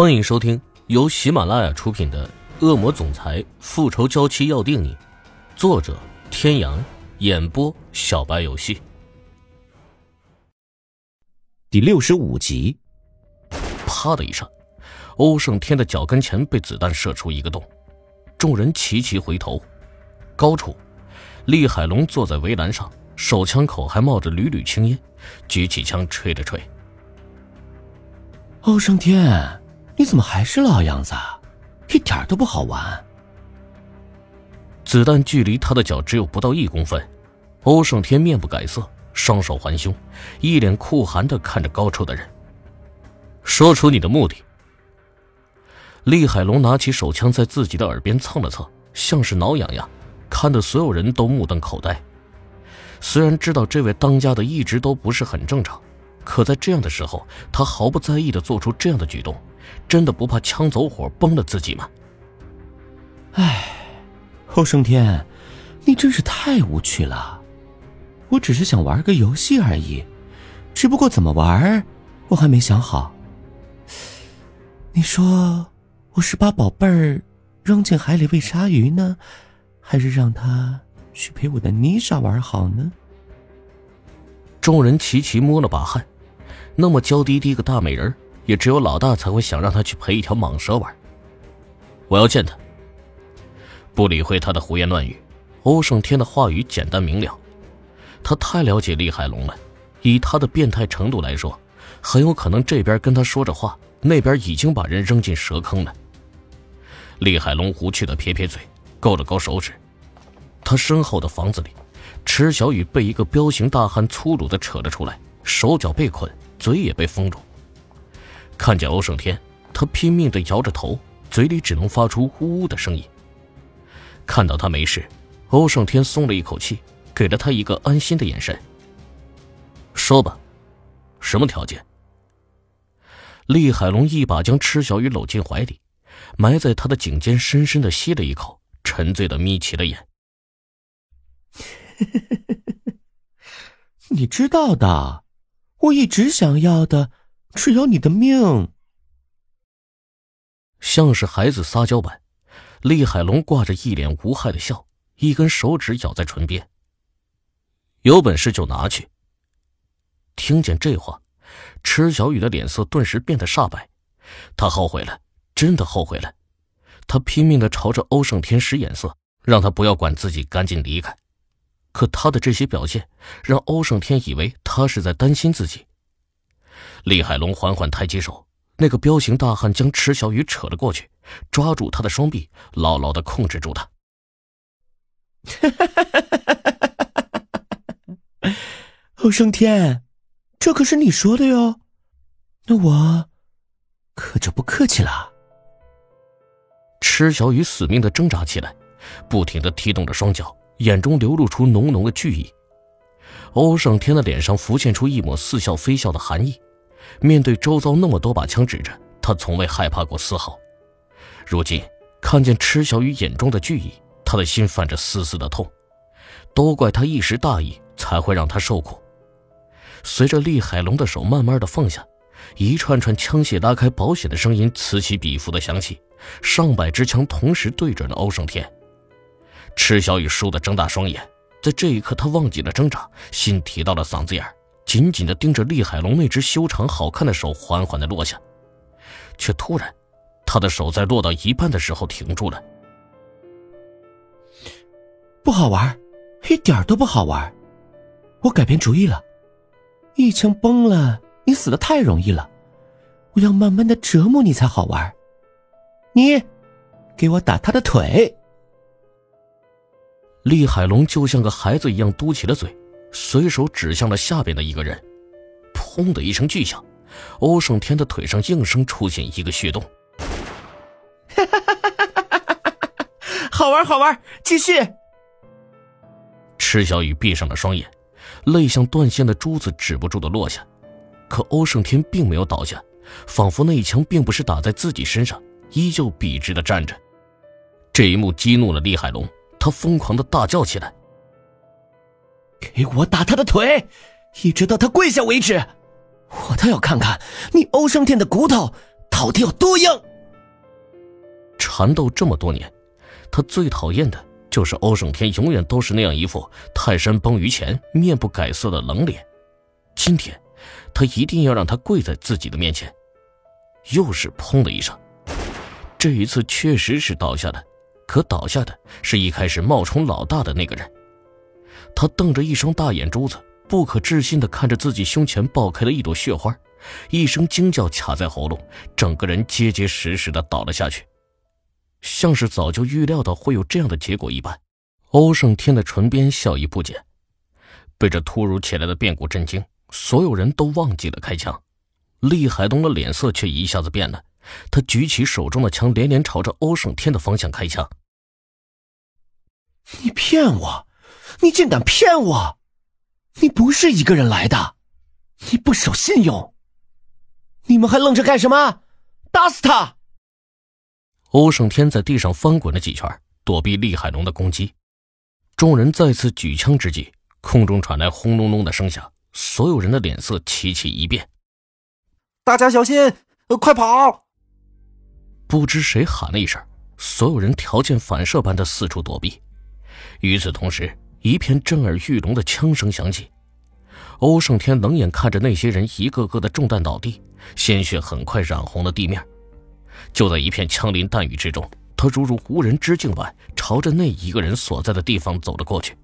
欢迎收听由喜马拉雅出品的《恶魔总裁复仇娇妻要定你》，作者：天阳，演播：小白游戏。第六十五集，啪的一声，欧胜天的脚跟前被子弹射出一个洞，众人齐齐回头，高处，厉海龙坐在围栏上，手枪口还冒着缕缕青烟，举起枪吹着吹。欧胜天。你怎么还是老样子，一点都不好玩。子弹距离他的脚只有不到一公分，欧胜天面不改色，双手环胸，一脸酷寒的看着高处的人。说出你的目的。厉海龙拿起手枪在自己的耳边蹭了蹭，像是挠痒痒，看得所有人都目瞪口呆。虽然知道这位当家的一直都不是很正常，可在这样的时候，他毫不在意的做出这样的举动。真的不怕枪走火崩了自己吗？哎，欧胜天，你真是太无趣了。我只是想玩个游戏而已，只不过怎么玩，我还没想好。你说，我是把宝贝儿扔进海里喂鲨鱼呢，还是让他去陪我的妮莎玩好呢？众人齐齐摸了把汗，那么娇滴滴个大美人也只有老大才会想让他去陪一条蟒蛇玩。我要见他。不理会他的胡言乱语，欧胜天的话语简单明了。他太了解厉海龙了，以他的变态程度来说，很有可能这边跟他说着话，那边已经把人扔进蛇坑了。厉海龙无趣的撇撇嘴，勾了勾手指。他身后的房子里，池小雨被一个彪形大汉粗鲁的扯了出来，手脚被捆，嘴也被封住。看见欧胜天，他拼命的摇着头，嘴里只能发出呜呜的声音。看到他没事，欧胜天松了一口气，给了他一个安心的眼神。说吧，什么条件？厉海龙一把将池小雨搂进怀里，埋在他的颈间，深深的吸了一口，沉醉的眯起了眼。你知道的，我一直想要的。只要你的命，像是孩子撒娇般，厉海龙挂着一脸无害的笑，一根手指咬在唇边。有本事就拿去。听见这话，池小雨的脸色顿时变得煞白，他后悔了，真的后悔了。他拼命的朝着欧胜天使眼色，让他不要管自己，赶紧离开。可他的这些表现，让欧胜天以为他是在担心自己。厉海龙缓缓抬起手，那个彪形大汉将池小雨扯了过去，抓住他的双臂，牢牢的控制住他。欧胜天，这可是你说的哟，那我可就不客气了。池小雨死命的挣扎起来，不停的踢动着双脚，眼中流露出浓浓的惧意。欧胜天的脸上浮现出一抹似笑非笑的寒意。面对周遭那么多把枪指着他，从未害怕过丝毫。如今看见池小雨眼中的惧意，他的心泛着丝丝的痛。都怪他一时大意，才会让他受苦。随着厉海龙的手慢慢的放下，一串串枪械拉开保险的声音此起彼伏的响起，上百支枪同时对准了欧胜天。池小雨倏地睁大双眼，在这一刻，他忘记了挣扎，心提到了嗓子眼儿。紧紧的盯着厉海龙那只修长好看的手，缓缓的落下，却突然，他的手在落到一半的时候停住了。不好玩，一点都不好玩。我改变主意了，一枪崩了，你死的太容易了。我要慢慢的折磨你才好玩。你，给我打他的腿。厉海龙就像个孩子一样嘟起了嘴。随手指向了下边的一个人，砰的一声巨响，欧胜天的腿上应声出现一个血洞。好玩，好玩，继续。池小雨闭上了双眼，泪像断线的珠子止不住的落下。可欧胜天并没有倒下，仿佛那一枪并不是打在自己身上，依旧笔直的站着。这一幕激怒了厉海龙，他疯狂的大叫起来。给我打他的腿，一直到他跪下为止！我倒要看看你欧胜天的骨头到底有多硬？缠斗这么多年，他最讨厌的就是欧胜天，永远都是那样一副泰山崩于前、面不改色的冷脸。今天，他一定要让他跪在自己的面前。又是砰的一声，这一次确实是倒下的，可倒下的是一开始冒充老大的那个人。他瞪着一双大眼珠子，不可置信的看着自己胸前爆开的一朵血花，一声惊叫卡在喉咙，整个人结结实实的倒了下去，像是早就预料到会有这样的结果一般。欧胜天的唇边笑意不减，被这突如其来的变故震惊，所有人都忘记了开枪。厉海东的脸色却一下子变了，他举起手中的枪，连连朝着欧胜天的方向开枪。你骗我！你竟敢骗我！你不是一个人来的，你不守信用！你们还愣着干什么？打死他！欧胜天在地上翻滚了几圈，躲避厉海龙的攻击。众人再次举枪之际，空中传来轰隆隆的声响，所有人的脸色齐齐一变。大家小心！快跑！不知谁喊了一声，所有人条件反射般的四处躲避。与此同时，一片震耳欲聋的枪声响起。欧胜天冷眼看着那些人一个个的中弹倒地，鲜血很快染红了地面。就在一片枪林弹雨之中，他如入无人之境般朝着那一个人所在的地方走了过去。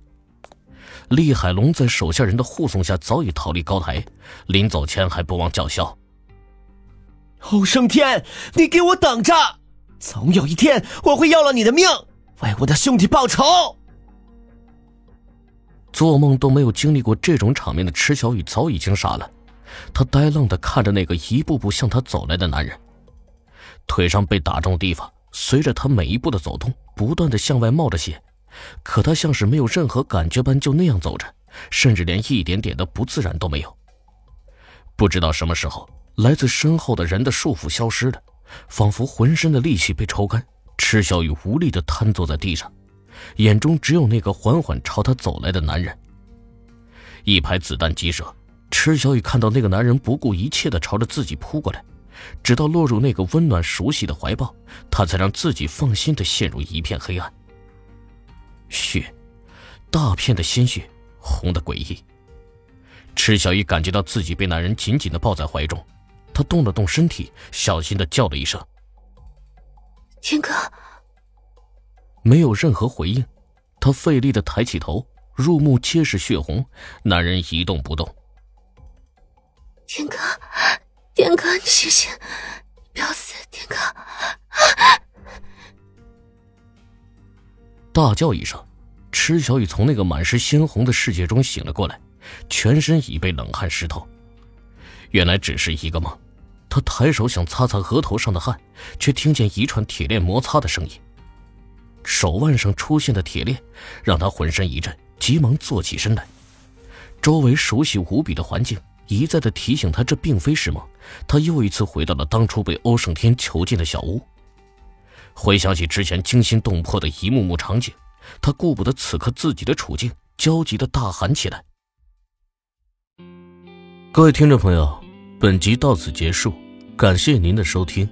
厉海龙在手下人的护送下早已逃离高台，临走前还不忘叫嚣。欧胜天，你给我等着！总有一天我会要了你的命，为我的兄弟报仇。做梦都没有经历过这种场面的池小雨早已经傻了，他呆愣的看着那个一步步向他走来的男人，腿上被打中的地方随着他每一步的走动不断的向外冒着血，可他像是没有任何感觉般就那样走着，甚至连一点点的不自然都没有。不知道什么时候。来自身后的人的束缚消失了，仿佛浑身的力气被抽干。池小雨无力的瘫坐在地上，眼中只有那个缓缓朝他走来的男人。一排子弹击射，池小雨看到那个男人不顾一切的朝着自己扑过来，直到落入那个温暖熟悉的怀抱，他才让自己放心的陷入一片黑暗。血，大片的鲜血，红的诡异。池小雨感觉到自己被男人紧紧的抱在怀中。他动了动身体，小心的叫了一声：“天哥。”没有任何回应。他费力的抬起头，入目皆是血红。男人一动不动。天哥，天哥，你醒醒，不要死，天哥！大叫一声，池小雨从那个满是鲜红的世界中醒了过来，全身已被冷汗湿透。原来只是一个梦。他抬手想擦擦额头上的汗，却听见一串铁链摩擦的声音。手腕上出现的铁链让他浑身一震，急忙坐起身来。周围熟悉无比的环境一再的提醒他，这并非是梦。他又一次回到了当初被欧胜天囚禁的小屋。回想起之前惊心动魄的一幕幕场景，他顾不得此刻自己的处境，焦急的大喊起来：“各位听众朋友，本集到此结束。”感谢您的收听。